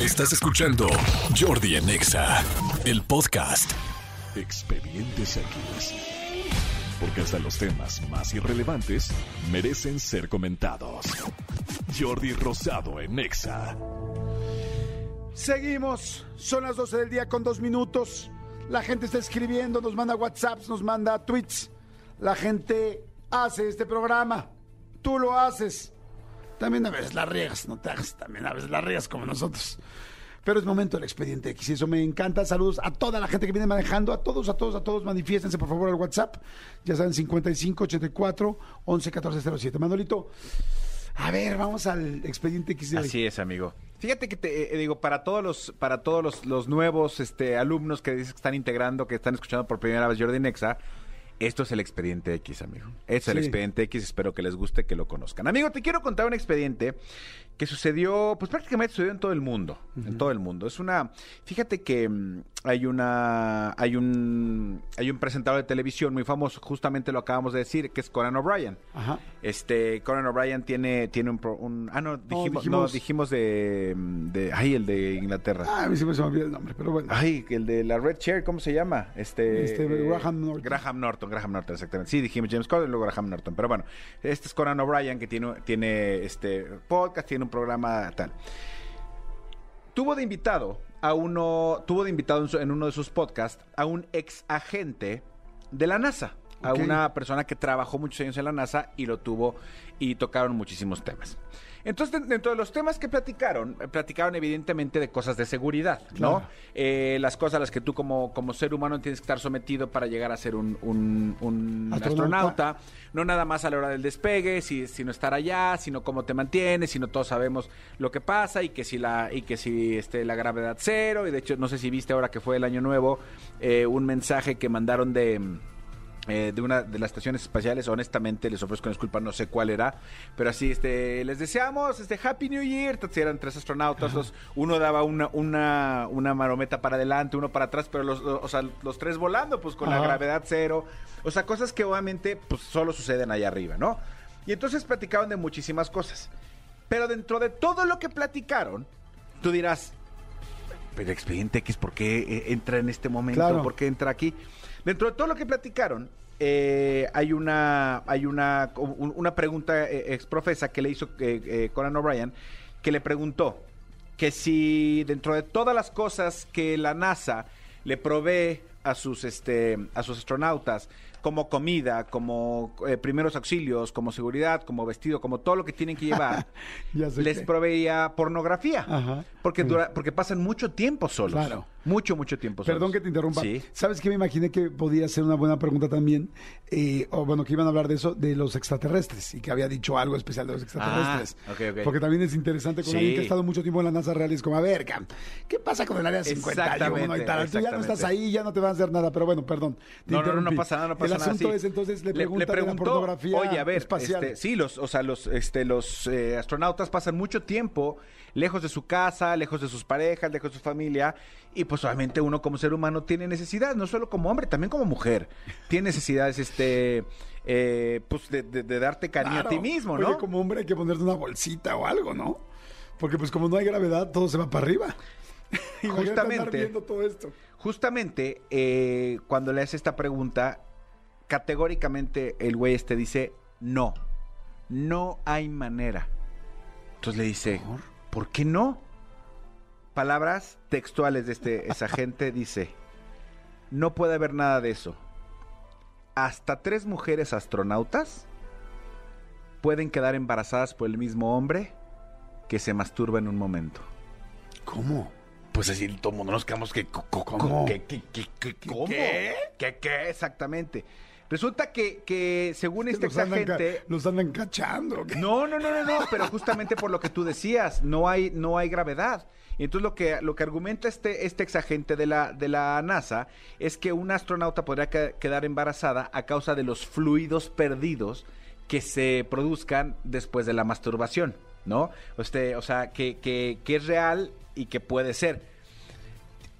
Estás escuchando Jordi en Exa, el podcast. Expedientes X. Porque hasta los temas más irrelevantes merecen ser comentados. Jordi Rosado en Exa. Seguimos, son las 12 del día con dos minutos. La gente está escribiendo, nos manda WhatsApps, nos manda tweets. La gente hace este programa. Tú lo haces. También a veces la riegas, no te hagas, también a veces la riegas como nosotros. Pero es momento del expediente X eso me encanta. Saludos a toda la gente que viene manejando, a todos, a todos, a todos. Manifiéstense por favor al WhatsApp. Ya saben, 5584 111407. Manolito, a ver, vamos al expediente X. Así es, amigo. Fíjate que te eh, digo, para todos los, para todos los, los nuevos este, alumnos que dices que están integrando, que están escuchando por primera vez Jordi Nexa, esto es el expediente X, amigo. Es el expediente X, espero que les guste, que lo conozcan. Amigo, te quiero contar un expediente que sucedió, pues prácticamente sucedió en todo el mundo, en todo el mundo. Es una, fíjate que mm, hay una, hay un, hay un presentador de televisión muy famoso, justamente lo acabamos de decir, que es Conan O'Brien. Ajá. Este, Conan O'Brien tiene, tiene un, un- ah no, dijimos, no, dijimos- dijimos de, de, ay, el de Inglaterra. Ah, a mí sí me se me olvida el nombre, pero bueno. Ay, el de la Red Chair, ¿cómo se llama? Este, Este, Graham Norton. Graham Norton, Graham Norton, exactamente. Sí, dijimos James Corden y luego Graham Norton. Pero bueno, este es Conan O'Brien que tiene, tiene este podcast, tiene un programa tal. Tuvo de invitado a uno, tuvo de invitado en, su- en uno de sus podcasts a un ex agente de la NASA. A una persona que trabajó muchos años en la NASA y lo tuvo y tocaron muchísimos temas. Entonces, dentro de los temas que platicaron, eh, platicaron evidentemente de cosas de seguridad, ¿no? Claro. Eh, las cosas a las que tú como, como ser humano tienes que estar sometido para llegar a ser un, un- un Astronauta. astronauta. No nada más a la hora del despegue, si, sino estar allá, sino cómo te mantienes, sino todos sabemos lo que pasa y que si la, y que si este, la gravedad cero. Y de hecho, no sé si viste ahora que fue el año nuevo, eh, un mensaje que mandaron de eh, de una de las estaciones espaciales, honestamente les ofrezco una disculpa, no sé cuál era, pero así este les deseamos este Happy New Year, eran tres astronautas, los- uno daba una, una, una marometa para adelante, uno para atrás, pero los, o sea, los tres volando, pues con la gravedad cero, o sea, cosas que obviamente pues solo suceden allá arriba, ¿no? Y entonces platicaron de muchísimas cosas, pero dentro de todo lo que platicaron, tú dirás, pero Expediente X, ¿por qué eh, entra en este momento? Claro. ¿Por qué entra aquí? Dentro de todo lo que platicaron, eh, hay una hay una, un- una pregunta eh, exprofesa que le hizo eh, eh, Conan O'Brien, que le preguntó que si dentro de todas las cosas que la NASA le provee a sus este a sus astronautas como comida, como eh, primeros auxilios, como seguridad, como vestido, como todo lo que tienen que llevar, les proveía pornografía. Ajá. Porque, dura- porque pasan mucho tiempo solos. Claro. Mucho, mucho tiempo solos. Perdón que te interrumpa. Sí. ¿Sabes qué me imaginé que podía ser una buena pregunta también? Eh, o bueno, que iban a hablar de eso, de los extraterrestres, y que había dicho algo especial de los extraterrestres. Ah, ok, ok. Porque también es interesante con Sí. alguien que ha estado mucho tiempo en la NASA real, y es como, a ver, ¿qué pasa con el área 51 y tal? Tú ya no estás ahí, ya no te van a hacer nada, pero bueno, perdón. te No, no, no, no pasa nada, no pasa El asunto es entonces le de la pornografía oye, a ver, espacial. este, sí, los, o sea, los, este, los eh, astronautas pasan mucho tiempo lejos de su casa, lejos de sus parejas, lejos de su familia, y pues obviamente uno como ser humano tiene necesidad, no solo como hombre, también como mujer, tiene necesidades, este, eh, pues de, de- de darte cariño a ti mismo, Oye, ¿no? como hombre hay que ponerte una bolsita o algo, ¿no? Porque pues como no hay gravedad, todo se va para arriba. Justamente. viendo todo esto. Justamente eh, cuando le hace esta pregunta, categóricamente el güey este dice, no, no hay manera. Entonces le dice, ¿por qué no? Palabras textuales de este esa gente dice, no puede haber nada de eso. Hasta tres mujeres astronautas pueden quedar embarazadas por el mismo hombre que se masturba en un momento. ¿Cómo? Pues así todo el mundo nos quedamos que ¿Cómo? ¿Qué, qué, qué? ¿Qué? ¿Qué, qué? Exactamente. Resulta que, que según este los, andan ca- exagente... los andan cachando. No, no, no, no, no, pero justamente por lo que tú decías, no hay, no hay gravedad. Y entonces lo que, lo que argumenta este, este exagente de la, de la NASA es que una astronauta podría que- quedar embarazada a causa de los fluidos perdidos que se produzcan después de la masturbación, ¿no? Este, o sea, que, que, que es real y que puede ser.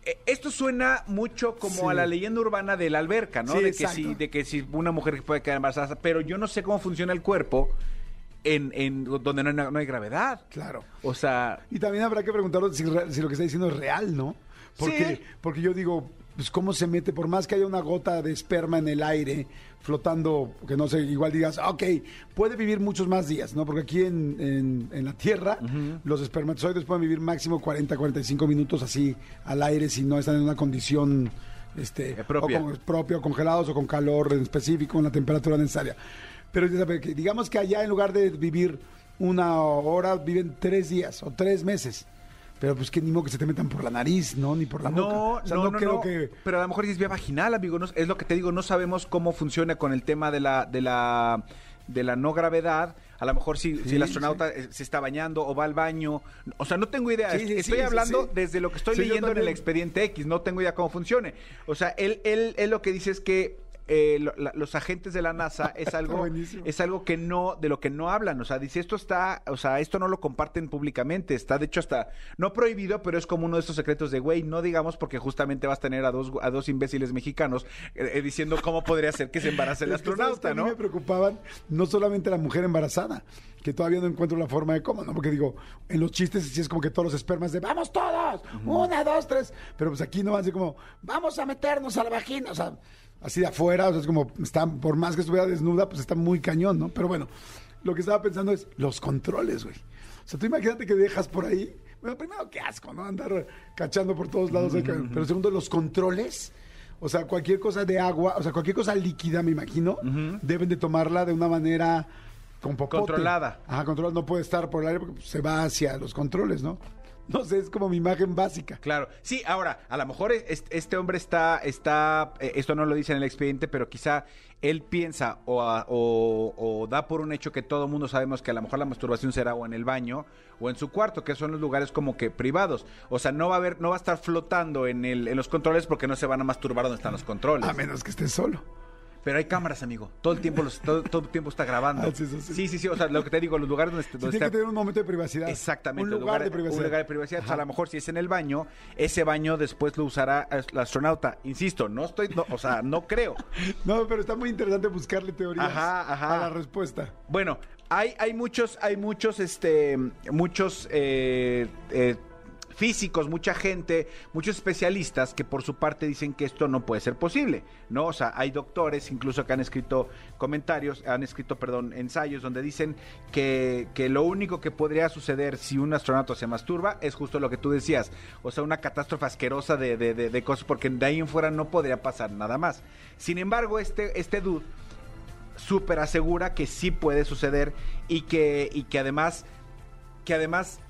Eh, Esto suena mucho como Sí. a la leyenda urbana de la alberca, ¿no? Sí, de, que si, de que si una mujer puede quedar embarazada, pero yo no sé cómo funciona el cuerpo en, en donde no hay, no hay gravedad. Claro. O sea, Y también habrá que si, re- si lo que está diciendo es real, ¿no? Porque, Sí. porque yo digo, pues cómo se mete, por más que haya una gota de esperma en el aire flotando, que no sé, igual digas, "Ah, ok, puede vivir muchos más días, ¿no? Porque aquí en, en- en la Tierra, los espermatozoides pueden vivir máximo 40, 45 minutos así al aire si no están en una condición este, Eh, propia. o con- propia, o congelados o con calor en específico, en la temperatura necesaria. Pero digamos que allá en lugar de vivir una hora, viven tres días o tres meses. Pero pues que ni modo que se te metan por la nariz, ¿no? Ni por la no, boca. O sea, no, no, creo no. que... Pero a lo mejor es vía vaginal, amigo. no- es lo que te digo, no sabemos cómo funciona con el tema de la, de la, de la no gravedad. A lo mejor si, si el astronauta se está bañando o va al baño. O sea, no tengo idea. Sí, Estoy hablando desde lo que estoy leyendo en el expediente X. No tengo idea cómo funcione. O sea, él, él, él lo que dice es que eh, lo- la- los agentes de la NASA es algo es algo que no de lo que no hablan. O sea dice esto está o sea esto no lo comparten públicamente. Está de hecho hasta no prohibido pero es como uno de estos secretos de güey no digamos porque justamente vas a tener a dos a dos imbéciles mexicanos eh, eh, diciendo cómo podría ser que se embarace el Es que, ¿sabes astronauta qué? A mí no me preocupaban no solamente la mujer embarazada, que todavía no encuentro la forma de cómo, ¿no? Porque digo, en los chistes sí es como que todos los espermas de ¡vamos todos! ¡Una, dos, tres! Pero pues aquí no van así como ¡vamos a meternos a la vagina! O sea, así de afuera, o sea, es como, está, por más que estuviera desnuda, pues está muy cañón, ¿no? Pero bueno, lo que estaba pensando es los controles, güey. O sea, tú imagínate que dejas por ahí. Bueno, primero, qué asco, ¿no? Andar cachando por todos lados. ahí, Pero segundo, los controles. O sea, cualquier cosa de agua, o sea, cualquier cosa líquida, me imagino, deben de tomarla de una manera con popote. Controlada. Ajá, controlada. No puede estar por el aire porque se va hacia los controles, ¿no? No sé, es como mi imagen básica. Claro, sí, ahora, a lo mejor es- este hombre está, está, eh, esto no lo dice en el expediente, pero quizá él piensa o, a- o- o da por un hecho que todo el mundo sabemos que a lo mejor la masturbación será o en el baño o en su cuarto, que son los lugares como que privados. O sea, no va a haber, no va a estar flotando en, el, en los controles porque no se van a masturbar donde están los controles. A menos que esté solo. Pero hay cámaras, amigo. Todo el tiempo, los, todo, todo el tiempo está grabando. Ah, sí, sí, sí. sí, sí, sí, O sea, lo que te digo, los lugares donde, donde tiene está que tener un momento de privacidad. Exactamente. Un lugar, de privacidad. Un lugar de privacidad. O sea, a lo mejor si es en el baño, ese baño después lo usará el astronauta. Insisto, no estoy, no, o sea, no creo. No, pero está muy interesante buscarle teorías Ajá, ajá. a la respuesta. Bueno, hay, hay muchos, hay muchos, este, muchos eh, eh, físicos, mucha gente, muchos especialistas que por su parte dicen que esto no puede ser posible, ¿no? O sea, hay doctores incluso que han escrito comentarios, han escrito, perdón, ensayos donde dicen que, que lo único que podría suceder si un astronauta se masturba es justo lo que tú decías, o sea, una catástrofe asquerosa de, de, de- cosas, porque de ahí en fuera no podría pasar nada más. Sin embargo, este, este dude súper asegura que sí puede suceder y que, y que además, que además,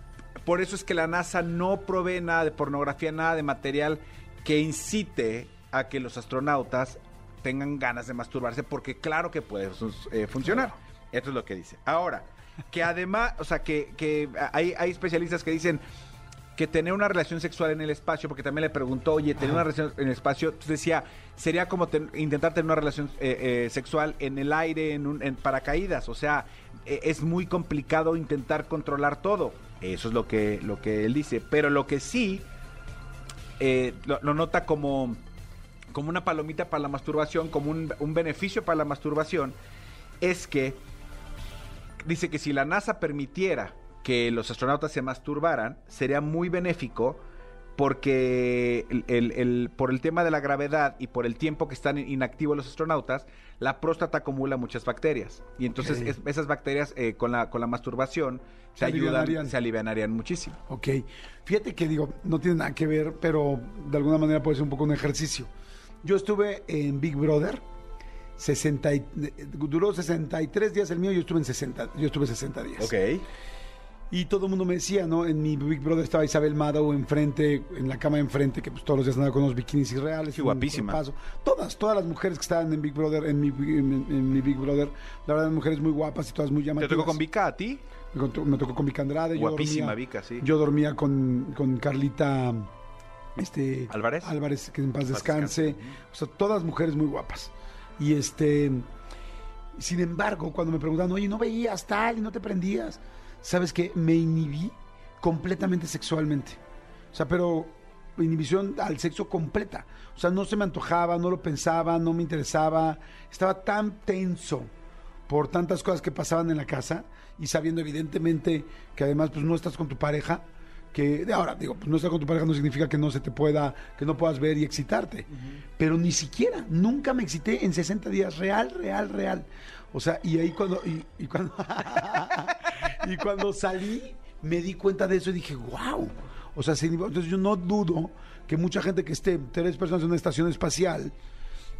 por eso es que la NASA no provee nada de pornografía, nada de material que incite a que los astronautas tengan ganas de masturbarse, porque claro que puede eh, funcionar. Esto es lo que dice. Ahora, que además, o sea, que, que hay, hay especialistas que dicen que tener una relación sexual en el espacio, porque también le preguntó, oye, tener una relación en el espacio, entonces decía, sería como ten- intentar tener una relación eh, eh, sexual en el aire, en, un, en paracaídas, o sea, eh, es muy complicado intentar controlar todo. Eso es lo que, lo que él dice, pero lo que sí eh, lo, nota como, como una palomita para la masturbación, como un beneficio para la masturbación, es que dice que si la NASA permitiera que los astronautas se masturbaran, sería muy benéfico porque el, el- el- por el tema de la gravedad y por el tiempo que están inactivos los astronautas, la próstata acumula muchas bacterias. Y entonces Ok. es- esas bacterias eh, con, la, con la masturbación Se se ayudan, alivianarían. se alivianarían muchísimo. Ok. Fíjate que digo, no tiene nada que ver, pero de alguna manera puede ser un poco un ejercicio. Yo estuve en Big Brother, 60 y- duró 63 días el mío, yo estuve en 60, yo estuve 60 días. Y todo el mundo me decía, ¿no? En mi Big Brother estaba Isabel Mado enfrente, en la cama enfrente, que pues todos los días andaba con unos bikinis irreales. Sí, un guapísima. Todas, todas las mujeres que estaban en Big Brother, en mi, en, en mi Big Brother, la verdad, mujeres muy guapas y todas muy ¿Te llamativas. tocó con Vika a ti? Me, tocó con Vika Andrade. yo Guapísima dormía- Vika, sí. Yo dormía con, con Carlita este, ¿Álvarez? Álvarez, que en paz Paz descanse. descanse. O sea, todas mujeres muy guapas. Y este, sin embargo, cuando me preguntaban, oye, ¿no veías tal y no te prendías? ¿Sabes qué? Me inhibí completamente sexualmente. O sea, pero inhibición al sexo completa. O sea, no se me antojaba, no lo pensaba, no me interesaba. Estaba tan tenso por tantas cosas que pasaban en la casa y sabiendo evidentemente que además pues no estás con tu pareja, que de ahora digo, pues no estar con tu pareja no significa que no se te pueda, que no puedas ver y excitarte, pero ni siquiera, nunca me excité en 60 días, real, real, real. O sea, y ahí cuando, y, y cuando, y cuando salí, me di cuenta de eso y dije, wow. O sea, se- entonces yo no dudo que mucha gente que esté tres personas en una estación espacial,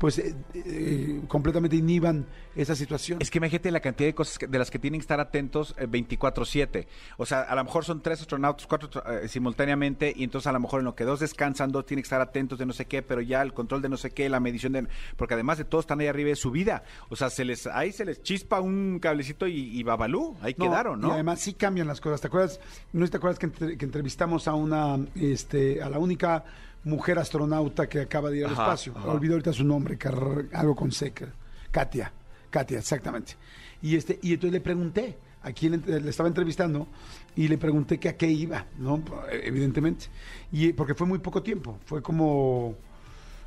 pues eh, eh, completamente inhiban esa situación. Es que imagínate la cantidad de cosas que- de las que tienen que estar atentos eh, 24/7. O sea, a lo mejor son tres astronautas, cuatro eh, simultáneamente, y entonces a lo mejor en lo que dos descansan, dos tienen que estar atentos de no sé qué, pero ya el control de no sé qué, la medición de... Porque además de todo están ahí arriba de su vida. O sea, se les ahí se les chispa un cablecito y, y babalú, ahí No, quedaron, ¿no? Y además sí cambian las cosas. ¿Te acuerdas? ¿No te acuerdas que, entre- que entrevistamos a una, este, a la única mujer astronauta que acaba de ir al Ajá, espacio? ajá. Olvidó ahorita su nombre, Car- algo con seca. Katia. Katia, exactamente. Y este, y entonces le pregunté, a quién ent- le estaba entrevistando, y le pregunté que a qué iba, ¿no? Evidentemente. Y porque fue muy poco tiempo, fue como,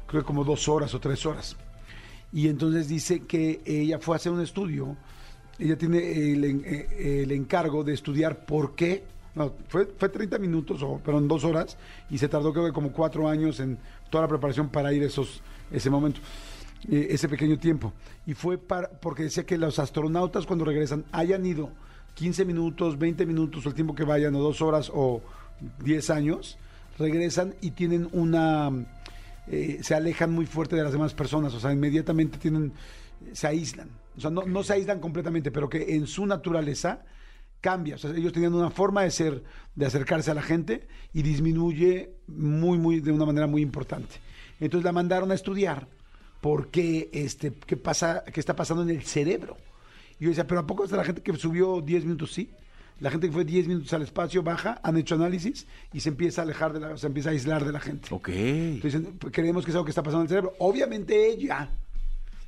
creo como dos horas o tres horas. Y entonces dice que ella fue a hacer un estudio, ella tiene el, eh, el encargo de estudiar por qué, no, fue, fue 30 minutos, o, pero en dos horas, y se tardó creo que como cuatro años en toda la preparación para ir esos, ese momento, eh, ese pequeño tiempo. Y fue para, porque decía que los astronautas cuando regresan hayan ido 15 minutos, 20 minutos, o el tiempo que vayan, o dos horas, o 10 años, regresan y tienen una eh, se alejan muy fuerte de las demás personas, o sea, inmediatamente tienen, se aíslan. O sea, no, no se aíslan completamente, pero que en su naturaleza cambia. O sea, ellos tenían una forma de ser, de acercarse a la gente y disminuye muy, muy, de una manera muy importante. Entonces la mandaron a estudiar por qué, este, qué pasa, qué está pasando en el cerebro. Y yo decía, pero ¿a poco de la gente que subió 10 minutos? Sí. La gente que fue 10 minutos al espacio baja, han hecho análisis y se empieza a alejar de la, se empieza a aislar de la gente. Ok. Entonces, pues, creemos que es algo que está pasando en el cerebro. Obviamente ella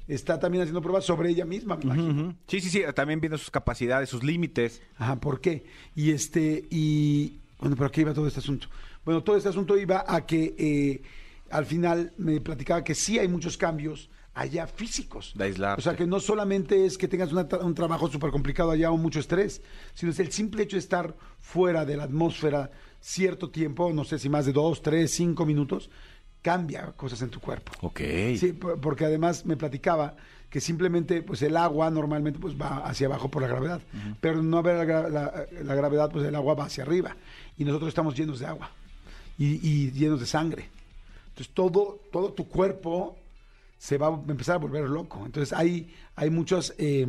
está también haciendo pruebas sobre ella misma, me imagino. Sí, sí, sí, también viendo sus capacidades, sus límites. Ajá, ¿por qué? Y este, y bueno, pero ¿a qué iba todo este asunto? Bueno, todo este asunto iba a que eh, al final me platicaba que sí hay muchos cambios allá físicos. De aislarte. O sea, que no solamente es que tengas una un trabajo súper complicado allá o mucho estrés, sino es el simple hecho de estar fuera de la atmósfera cierto tiempo, no sé si más de dos, tres, cinco minutos, cambia cosas en tu cuerpo. Ok. Sí, por- porque además me platicaba que simplemente pues el agua normalmente pues va hacia abajo por la gravedad, pero no haber la, la- la gravedad pues el agua va hacia arriba y nosotros estamos llenos de agua y, y llenos de sangre. Entonces todo, todo tu cuerpo se va a empezar a volver loco. Entonces hay, hay muchas eh,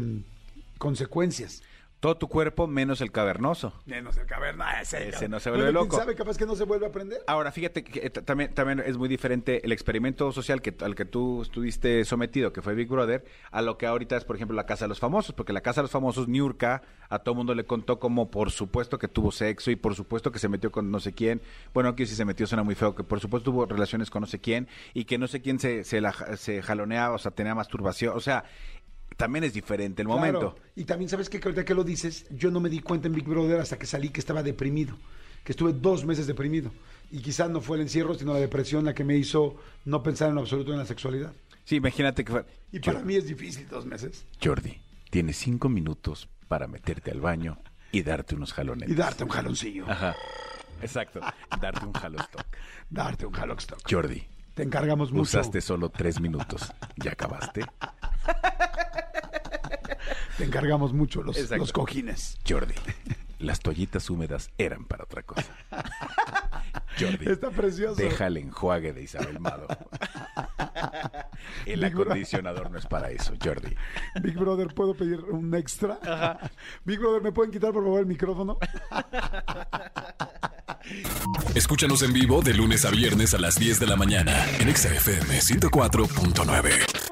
consecuencias. Todo tu cuerpo menos el cavernoso. Menos el caverna ese. Ese no se vuelve ¿quién loco. sabe? Capaz que no se vuelve a aprender. Ahora, fíjate que eh, también, también es muy diferente el experimento social que, al que tú estuviste sometido, que fue Big Brother, a lo que ahorita es, por ejemplo, la Casa de los Famosos, porque la Casa de los Famosos, Niurka, a todo mundo le contó como por supuesto que tuvo sexo y por supuesto que se metió con no sé quién. Bueno, aquí si se metió suena muy feo, que por supuesto tuvo relaciones con no sé quién y que no sé quién se, se, la, se jaloneaba, o sea, tenía masturbación. O sea, también es diferente el momento. Claro. Y también sabes que ahorita que lo dices, yo no me di cuenta en Big Brother hasta que salí que estaba deprimido, que estuve dos meses deprimido. Y quizás no fue el encierro, sino la depresión la que me hizo no pensar en lo absoluto en la sexualidad. Sí, imagínate que fue... Y para mí es difícil dos meses. Jordi, tienes cinco minutos para meterte al baño y darte unos jalones. Y darte un jaloncillo. Ajá. Exacto. Darte un jalostock. Darte un jalostock. Jordi, Te encargamos mucho. usaste solo tres minutos. ¿Ya acabaste? Te encargamos mucho los, Exacto. los cojines. Jordi, las toallitas húmedas eran para otra cosa. Jordi, Está precioso. deja el enjuague de Isabel Mado. El Big Bro- acondicionador no es para eso, Jordi. Big Brother, ¿puedo pedir un extra? Big Brother, ¿me pueden quitar por favor el micrófono? Escúchanos en vivo de lunes a viernes a las 10 de la mañana en Exa FM 104.9.